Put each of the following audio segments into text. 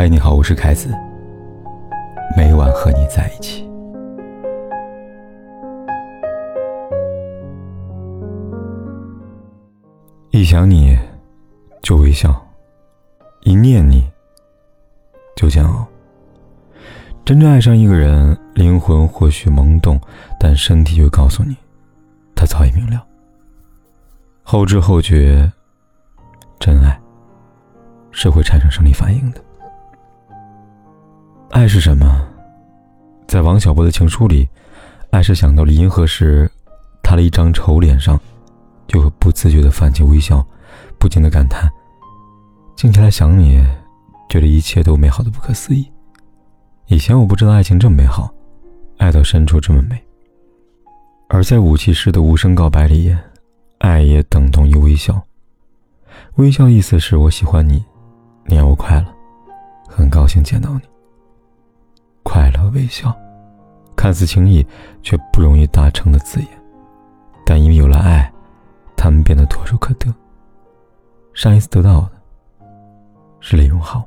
嗨，你好，我是凯子。每晚和你在一起。一想你，就微笑；一念你，就煎熬。真正爱上一个人，灵魂或许懵懂，但身体会告诉你，他早已明了。后知后觉，真爱是会产生生理反应的。爱是什么？在王小波的情书里，爱是想到了银河时，他的一张丑脸上，就会不自觉的泛起微笑，不禁的感叹：静下来想你，觉得一切都美好的不可思议。以前我不知道爱情这么美好，爱到深处这么美。而在武器式的无声告白里，爱也等同于微笑。微笑意思是我喜欢你，你让我快乐，很高兴见到你。快乐微笑，看似轻易却不容易达成的字眼，但因为有了爱，他们变得唾手可得。上一次得到的是李荣浩。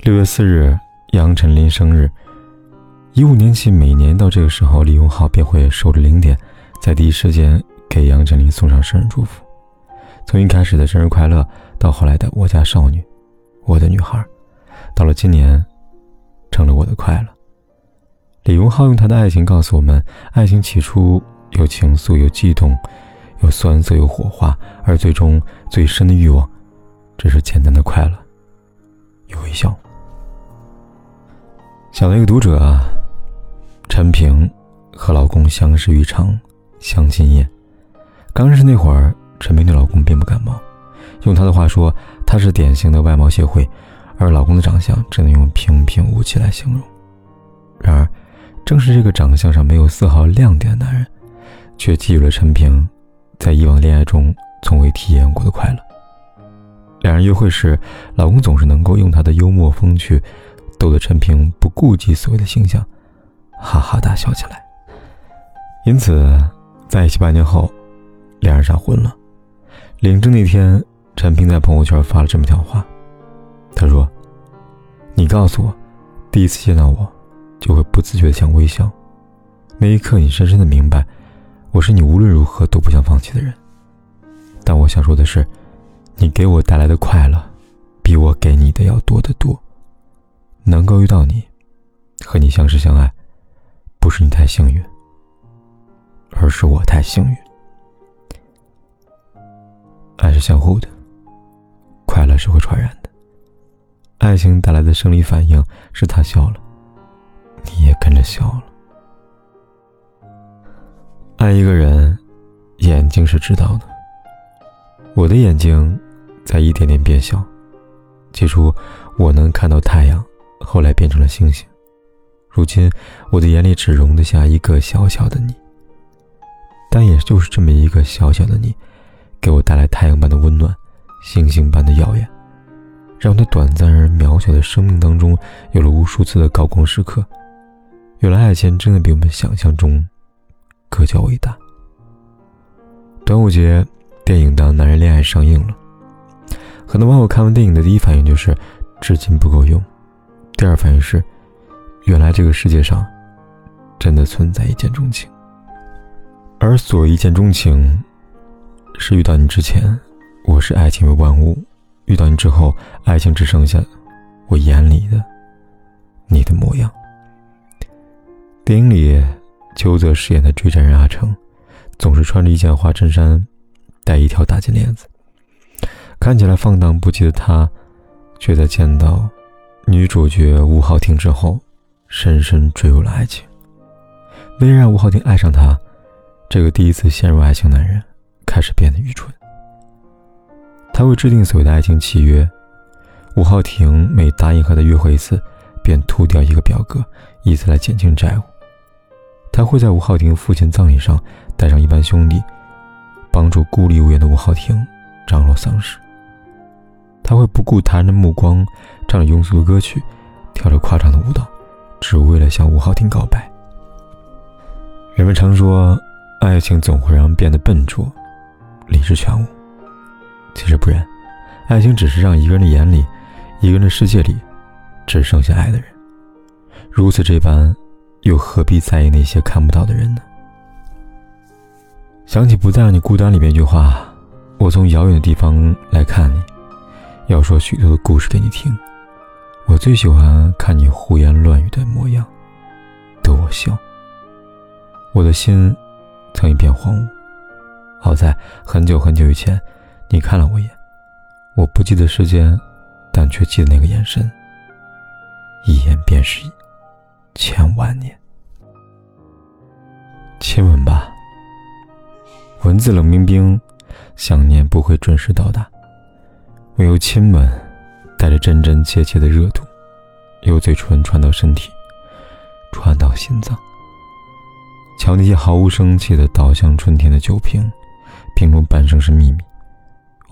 六月四日。杨丞琳生日，一五年起，每年到这个时候，李荣浩便会守着零点，在第一时间给杨丞琳送上生日祝福。从一开始的生日快乐，到后来的我家少女，我的女孩，到了今年，成了我的快乐。李荣浩用他的爱情告诉我们：爱情起初有情愫，有悸动，有酸涩，有火花，而最终最深的欲望，只是简单的快乐，有微笑。想到一个读者啊，陈平和老公相识于一场相亲宴。刚认识那会儿，陈平对老公并不感冒，用他的话说，他是典型的外貌协会，而老公的长相只能用平平无奇来形容。然而，正是这个长相上没有丝毫亮点的男人，却给予了陈平在以往恋爱中从未体验过的快乐。两人约会时，老公总是能够用他的幽默风趣。逗得陈平不顾及所谓的形象，哈哈大笑起来。因此，在一起半年后，两人闪婚了。领证那天，陈平在朋友圈发了这么一条话，他说：“你告诉我，第一次见到我，就会不自觉的想微笑。那一刻，你深深的明白，我是你无论如何都不想放弃的人。但我想说的是，你给我带来的快乐，比我给你的要多得多。”能够遇到你，和你相识相爱，不是你太幸运，而是我太幸运。爱是相互的，快乐是会传染的。爱情带来的生理反应是他笑了，你也跟着笑了。爱一个人，眼睛是知道的。我的眼睛在一点点变小，起初我能看到太阳。后来变成了星星，如今我的眼里只容得下一个小小的你。但也就是这么一个小小的你，给我带来太阳般的温暖，星星般的耀眼，让他短暂而渺小的生命当中有了无数次的高光时刻。原来爱情真的比我们想象中更加伟大。端午节电影《当男人恋爱》上映了，很多网友看完电影的第一反应就是至今不够用。第二反应是，原来这个世界上真的存在一见钟情，而所谓一见钟情，是遇到你之前，我是爱情为万物；遇到你之后，爱情只剩下我眼里的你的模样。电影里，邱泽饰演的追债人阿成，总是穿着一件花衬衫，戴一条大金链子，看起来放荡不羁的他，却在见到。女主角吴昊婷之后，深深坠入了爱情。为了让吴昊婷爱上他，这个第一次陷入爱情男人开始变得愚蠢。他会制定所谓的爱情契约，吴浩婷每答应和他约会一次，便涂掉一个表格，以此来减轻债务。他会在吴浩婷父亲葬礼上带上一班兄弟，帮助孤立无援的吴浩婷张罗丧事。他会不顾他人的目光，唱着庸俗的歌曲，跳着夸张的舞蹈，只为了向吴浩庭告白。人们常说，爱情总会让人变得笨拙、理智全无。其实不然，爱情只是让一个人的眼里、一个人的世界里只剩下爱的人。如此这般，又何必在意那些看不到的人呢？想起《不再让你孤单》里边一句话：“我从遥远的地方来看你，要说许多的故事给你听。我最喜欢看你胡言乱语的模样，逗我笑。我的心曾一片荒芜，好在很久很久以前，你看了我一眼。我不记得时间，但却记得那个眼神。一眼便是千万年。亲吻吧。”文字冷冰冰，想念不会准时到达。唯有亲吻，带着真真切切的热度，由嘴唇传到身体，传到心脏。瞧那些毫无生气的倒向春天的酒瓶，瓶中半生是秘密。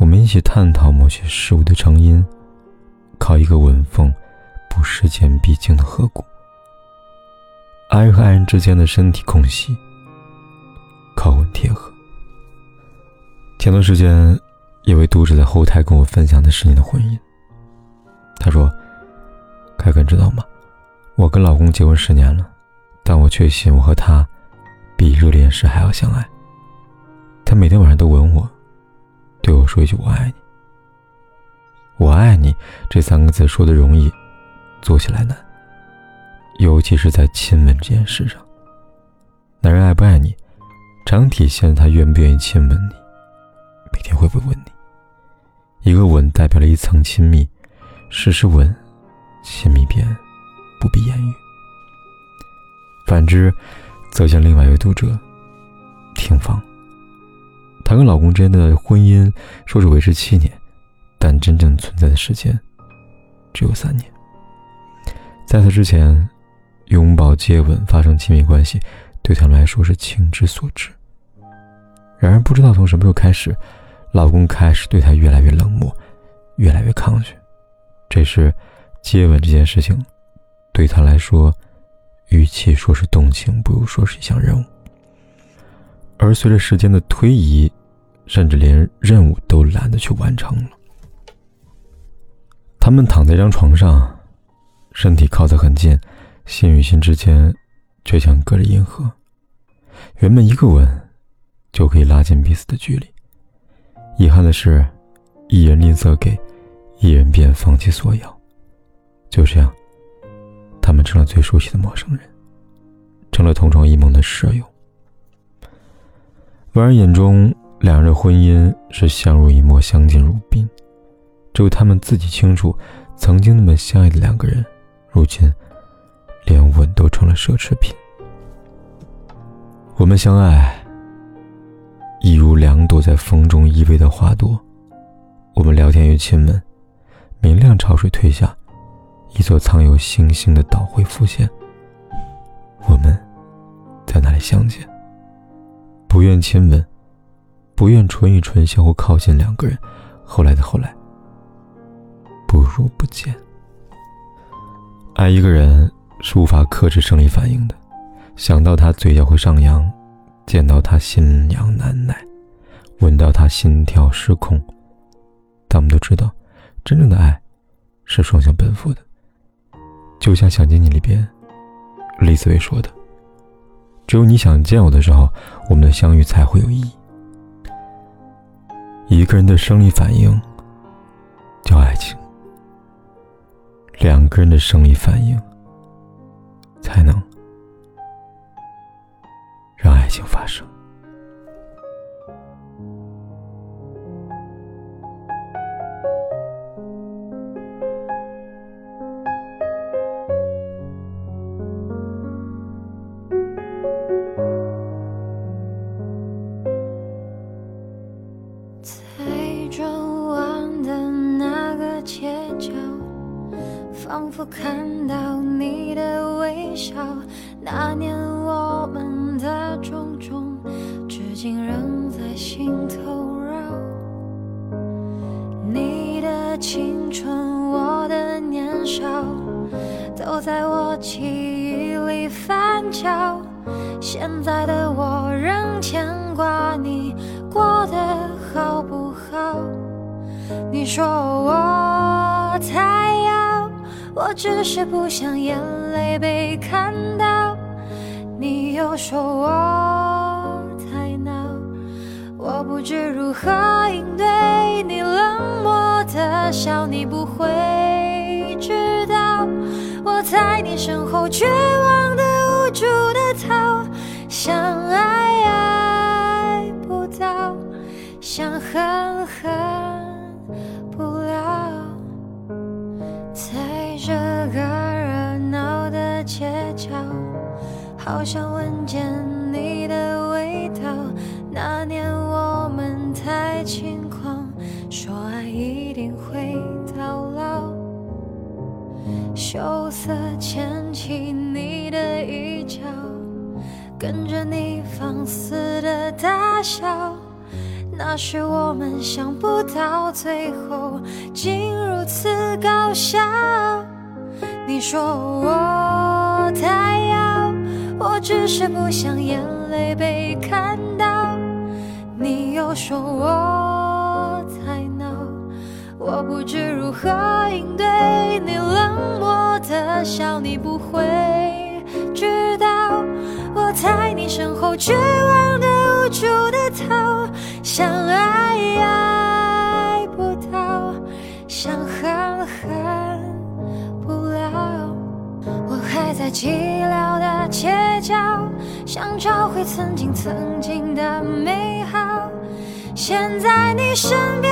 我们一起探讨某些事物的成因，靠一个吻缝，不时间必经的河谷。爱和爱人之间的身体空隙，靠吻贴合。前段时间，一位读者在后台跟我分享的是你的婚姻。他说：“凯哥，知道吗？我跟老公结婚十年了，但我确信我和他比热恋时还要相爱。他每天晚上都吻我，对我说一句‘我爱你’。我爱你这三个字说的容易，做起来难。尤其是在亲吻这件事上，男人爱不爱你，常体现他愿不愿意亲吻你。”每天会不会吻你？一个吻代表了一层亲密，时时吻，亲密便不必言语。反之，则像另外一位读者听芳，她跟老公之间的婚姻说是维持七年，但真正存在的时间只有三年。在此之前，拥抱、接吻、发生亲密关系，对他们来说是情之所至。然而，不知道从什么时候开始。老公开始对她越来越冷漠，越来越抗拒。这时，接吻这件事情，对他来说，与其说是动情，不如说是一项任务。而随着时间的推移，甚至连任务都懒得去完成了。他们躺在一张床上，身体靠得很近，心与心之间却像隔着银河。原本一个吻，就可以拉近彼此的距离。遗憾的是，一人吝啬给，一人便放弃索要。就这样，他们成了最熟悉的陌生人，成了同床异梦的舍友。外人眼中，两人的婚姻是相濡以沫、相敬如宾，只有他们自己清楚，曾经那么相爱的两个人，如今连吻都成了奢侈品。我们相爱。一如两朵在风中依偎的花朵，我们聊天与亲吻。明亮潮水退下，一座藏有星星的岛会浮现。我们在那里相见？不愿亲吻，不愿唇与唇相互靠近，两个人，后来的后来，不如不见。爱一个人是无法克制生理反应的，想到他嘴角会上扬。见到他心痒难耐，闻到他心跳失控。但我们都知道，真正的爱是双向奔赴的。就像《想见你》里边，李子维说的：“只有你想见我的时候，我们的相遇才会有意义。”一个人的生理反应叫爱情，两个人的生理反应才能让爱。情发生。青春，我的年少，都在我记忆里翻搅。现在的我仍牵挂你过得好不好？你说我太要，我只是不想眼泪被看到。你又说我太闹，我不知如何应对你冷漠笑，你不会知道我在你身后绝望的无助的逃，想爱爱不到，想恨恨不了，在这个热闹的街角。好想闻见你的味道。那年我们太轻羞涩牵起你的衣角，跟着你放肆的大笑。那时我们想不到最后竟如此搞笑。你说我太要。我只是不想眼泪被看到，你又说我太闹，我不知如何应对你笑，你不会知道我在你身后绝望的无助的逃，想爱爱不到，想恨恨不了，我还在寂寥的街角。想找回曾经曾经的美好，现在你身边